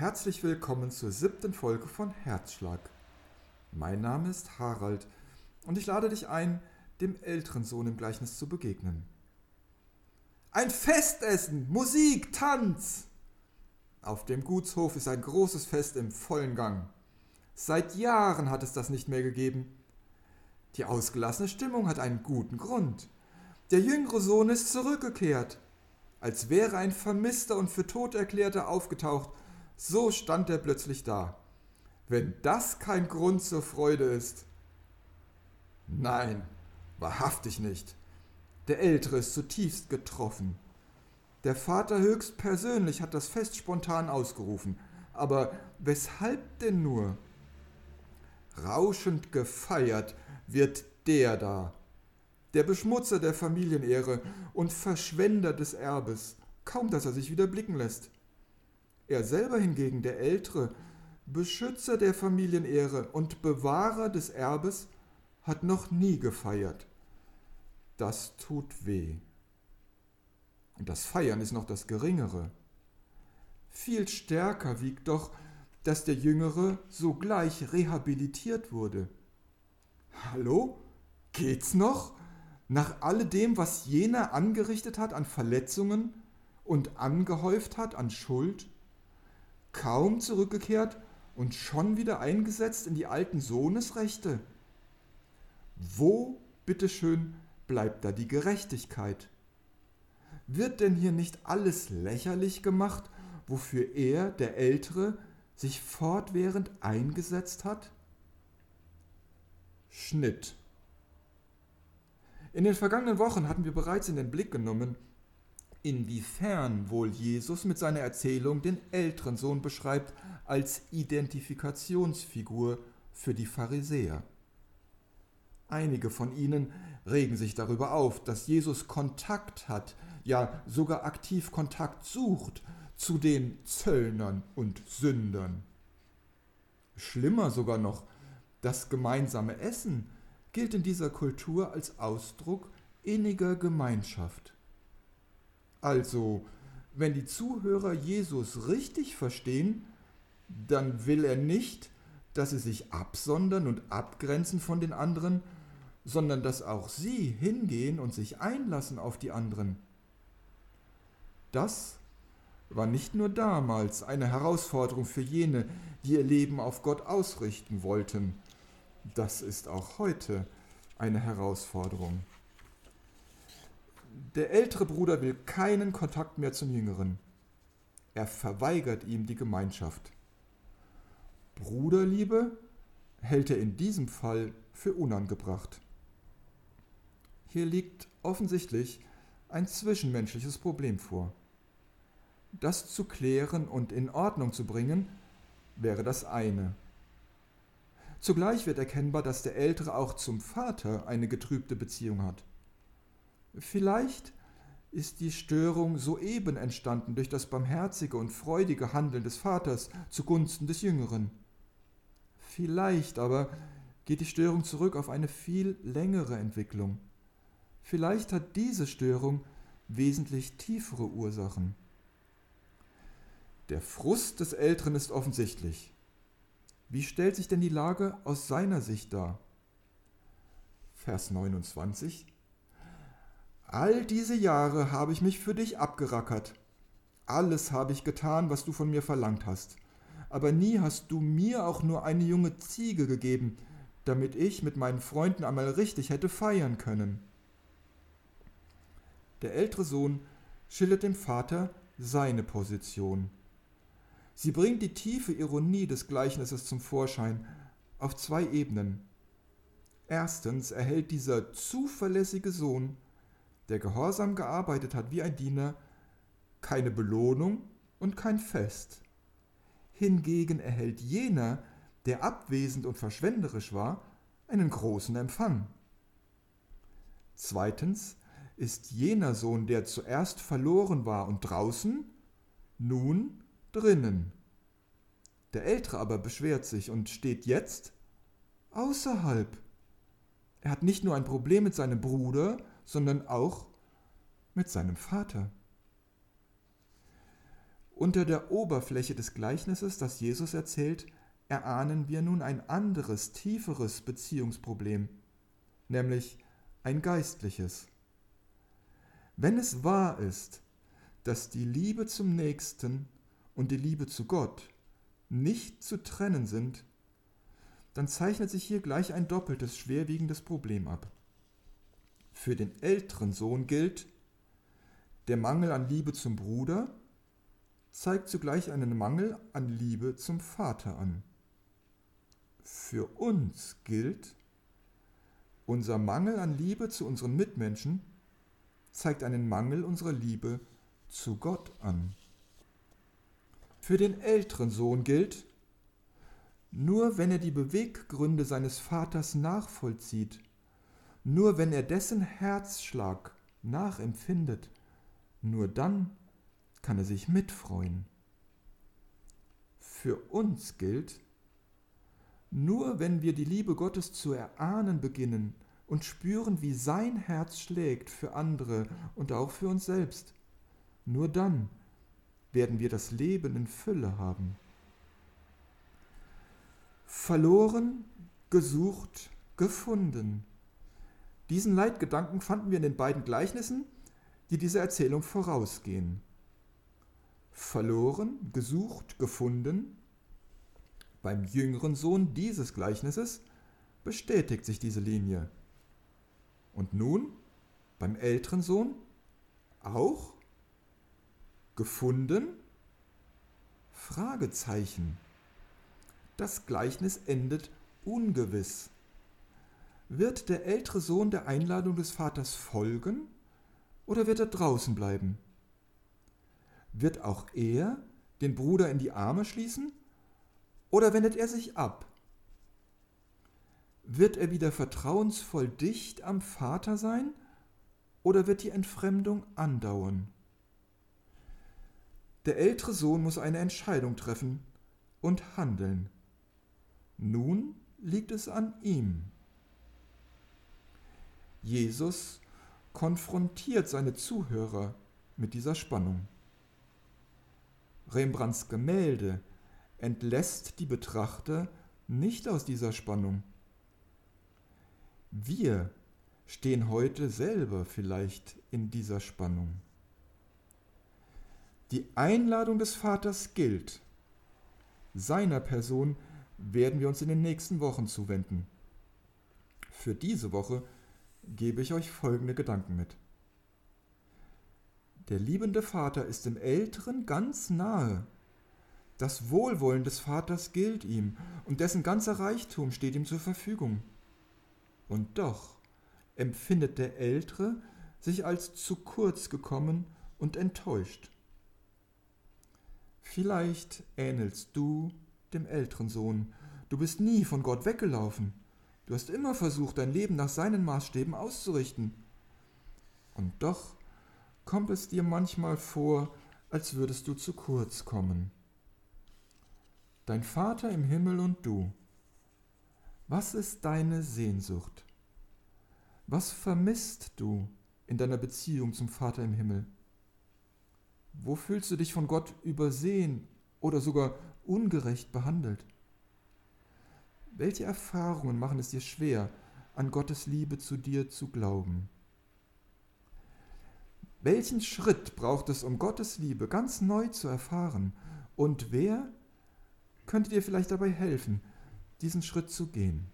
Herzlich willkommen zur siebten Folge von Herzschlag. Mein Name ist Harald und ich lade dich ein, dem älteren Sohn im Gleichnis zu begegnen. Ein Festessen, Musik, Tanz! Auf dem Gutshof ist ein großes Fest im vollen Gang. Seit Jahren hat es das nicht mehr gegeben. Die ausgelassene Stimmung hat einen guten Grund. Der jüngere Sohn ist zurückgekehrt. Als wäre ein Vermisster und für tot erklärter aufgetaucht, so stand er plötzlich da. Wenn das kein Grund zur Freude ist. Nein, wahrhaftig nicht. Der Ältere ist zutiefst getroffen. Der Vater höchst persönlich hat das Fest spontan ausgerufen. Aber weshalb denn nur? Rauschend gefeiert wird der da, der Beschmutzer der Familienehre und Verschwender des Erbes, kaum dass er sich wieder blicken lässt. Er selber hingegen, der Ältere, Beschützer der Familienehre und Bewahrer des Erbes, hat noch nie gefeiert. Das tut weh. Und das Feiern ist noch das Geringere. Viel stärker wiegt doch, dass der Jüngere sogleich rehabilitiert wurde. Hallo? Geht's noch? Nach alledem, was jener angerichtet hat an Verletzungen und angehäuft hat an Schuld? Kaum zurückgekehrt und schon wieder eingesetzt in die alten Sohnesrechte? Wo, bitteschön, bleibt da die Gerechtigkeit? Wird denn hier nicht alles lächerlich gemacht, wofür er, der Ältere, sich fortwährend eingesetzt hat? Schnitt. In den vergangenen Wochen hatten wir bereits in den Blick genommen, inwiefern wohl Jesus mit seiner Erzählung den älteren Sohn beschreibt als Identifikationsfigur für die Pharisäer. Einige von ihnen regen sich darüber auf, dass Jesus Kontakt hat, ja sogar aktiv Kontakt sucht zu den Zöllnern und Sündern. Schlimmer sogar noch, das gemeinsame Essen gilt in dieser Kultur als Ausdruck inniger Gemeinschaft. Also, wenn die Zuhörer Jesus richtig verstehen, dann will er nicht, dass sie sich absondern und abgrenzen von den anderen, sondern dass auch sie hingehen und sich einlassen auf die anderen. Das war nicht nur damals eine Herausforderung für jene, die ihr Leben auf Gott ausrichten wollten, das ist auch heute eine Herausforderung. Der ältere Bruder will keinen Kontakt mehr zum Jüngeren. Er verweigert ihm die Gemeinschaft. Bruderliebe hält er in diesem Fall für unangebracht. Hier liegt offensichtlich ein zwischenmenschliches Problem vor. Das zu klären und in Ordnung zu bringen, wäre das eine. Zugleich wird erkennbar, dass der Ältere auch zum Vater eine getrübte Beziehung hat. Vielleicht ist die Störung soeben entstanden durch das barmherzige und freudige Handeln des Vaters zugunsten des Jüngeren. Vielleicht aber geht die Störung zurück auf eine viel längere Entwicklung. Vielleicht hat diese Störung wesentlich tiefere Ursachen. Der Frust des Älteren ist offensichtlich. Wie stellt sich denn die Lage aus seiner Sicht dar? Vers 29. All diese Jahre habe ich mich für dich abgerackert. Alles habe ich getan, was du von mir verlangt hast. Aber nie hast du mir auch nur eine junge Ziege gegeben, damit ich mit meinen Freunden einmal richtig hätte feiern können. Der ältere Sohn schildert dem Vater seine Position. Sie bringt die tiefe Ironie des Gleichnisses zum Vorschein auf zwei Ebenen. Erstens erhält dieser zuverlässige Sohn, der gehorsam gearbeitet hat wie ein Diener, keine Belohnung und kein Fest. Hingegen erhält jener, der abwesend und verschwenderisch war, einen großen Empfang. Zweitens ist jener Sohn, der zuerst verloren war und draußen, nun drinnen. Der Ältere aber beschwert sich und steht jetzt außerhalb. Er hat nicht nur ein Problem mit seinem Bruder, sondern auch mit seinem Vater. Unter der Oberfläche des Gleichnisses, das Jesus erzählt, erahnen wir nun ein anderes, tieferes Beziehungsproblem, nämlich ein geistliches. Wenn es wahr ist, dass die Liebe zum Nächsten und die Liebe zu Gott nicht zu trennen sind, dann zeichnet sich hier gleich ein doppeltes schwerwiegendes Problem ab. Für den älteren Sohn gilt, der Mangel an Liebe zum Bruder zeigt zugleich einen Mangel an Liebe zum Vater an. Für uns gilt, unser Mangel an Liebe zu unseren Mitmenschen zeigt einen Mangel unserer Liebe zu Gott an. Für den älteren Sohn gilt, nur wenn er die Beweggründe seines Vaters nachvollzieht, nur wenn er dessen Herzschlag nachempfindet, nur dann kann er sich mitfreuen. Für uns gilt, nur wenn wir die Liebe Gottes zu erahnen beginnen und spüren, wie sein Herz schlägt für andere und auch für uns selbst, nur dann werden wir das Leben in Fülle haben. Verloren, gesucht, gefunden. Diesen Leitgedanken fanden wir in den beiden Gleichnissen, die dieser Erzählung vorausgehen. Verloren, gesucht, gefunden. Beim jüngeren Sohn dieses Gleichnisses bestätigt sich diese Linie. Und nun beim älteren Sohn auch gefunden? Fragezeichen. Das Gleichnis endet ungewiss. Wird der ältere Sohn der Einladung des Vaters folgen oder wird er draußen bleiben? Wird auch er den Bruder in die Arme schließen oder wendet er sich ab? Wird er wieder vertrauensvoll dicht am Vater sein oder wird die Entfremdung andauern? Der ältere Sohn muss eine Entscheidung treffen und handeln. Nun liegt es an ihm. Jesus konfrontiert seine Zuhörer mit dieser Spannung. Rembrandts Gemälde entlässt die Betrachter nicht aus dieser Spannung. Wir stehen heute selber vielleicht in dieser Spannung. Die Einladung des Vaters gilt. Seiner Person werden wir uns in den nächsten Wochen zuwenden. Für diese Woche gebe ich euch folgende Gedanken mit. Der liebende Vater ist dem Älteren ganz nahe. Das Wohlwollen des Vaters gilt ihm und dessen ganzer Reichtum steht ihm zur Verfügung. Und doch empfindet der Ältere sich als zu kurz gekommen und enttäuscht. Vielleicht ähnelst du dem älteren Sohn. Du bist nie von Gott weggelaufen. Du hast immer versucht, dein Leben nach seinen Maßstäben auszurichten. Und doch kommt es dir manchmal vor, als würdest du zu kurz kommen. Dein Vater im Himmel und du. Was ist deine Sehnsucht? Was vermisst du in deiner Beziehung zum Vater im Himmel? Wo fühlst du dich von Gott übersehen oder sogar ungerecht behandelt? Welche Erfahrungen machen es dir schwer, an Gottes Liebe zu dir zu glauben? Welchen Schritt braucht es, um Gottes Liebe ganz neu zu erfahren? Und wer könnte dir vielleicht dabei helfen, diesen Schritt zu gehen?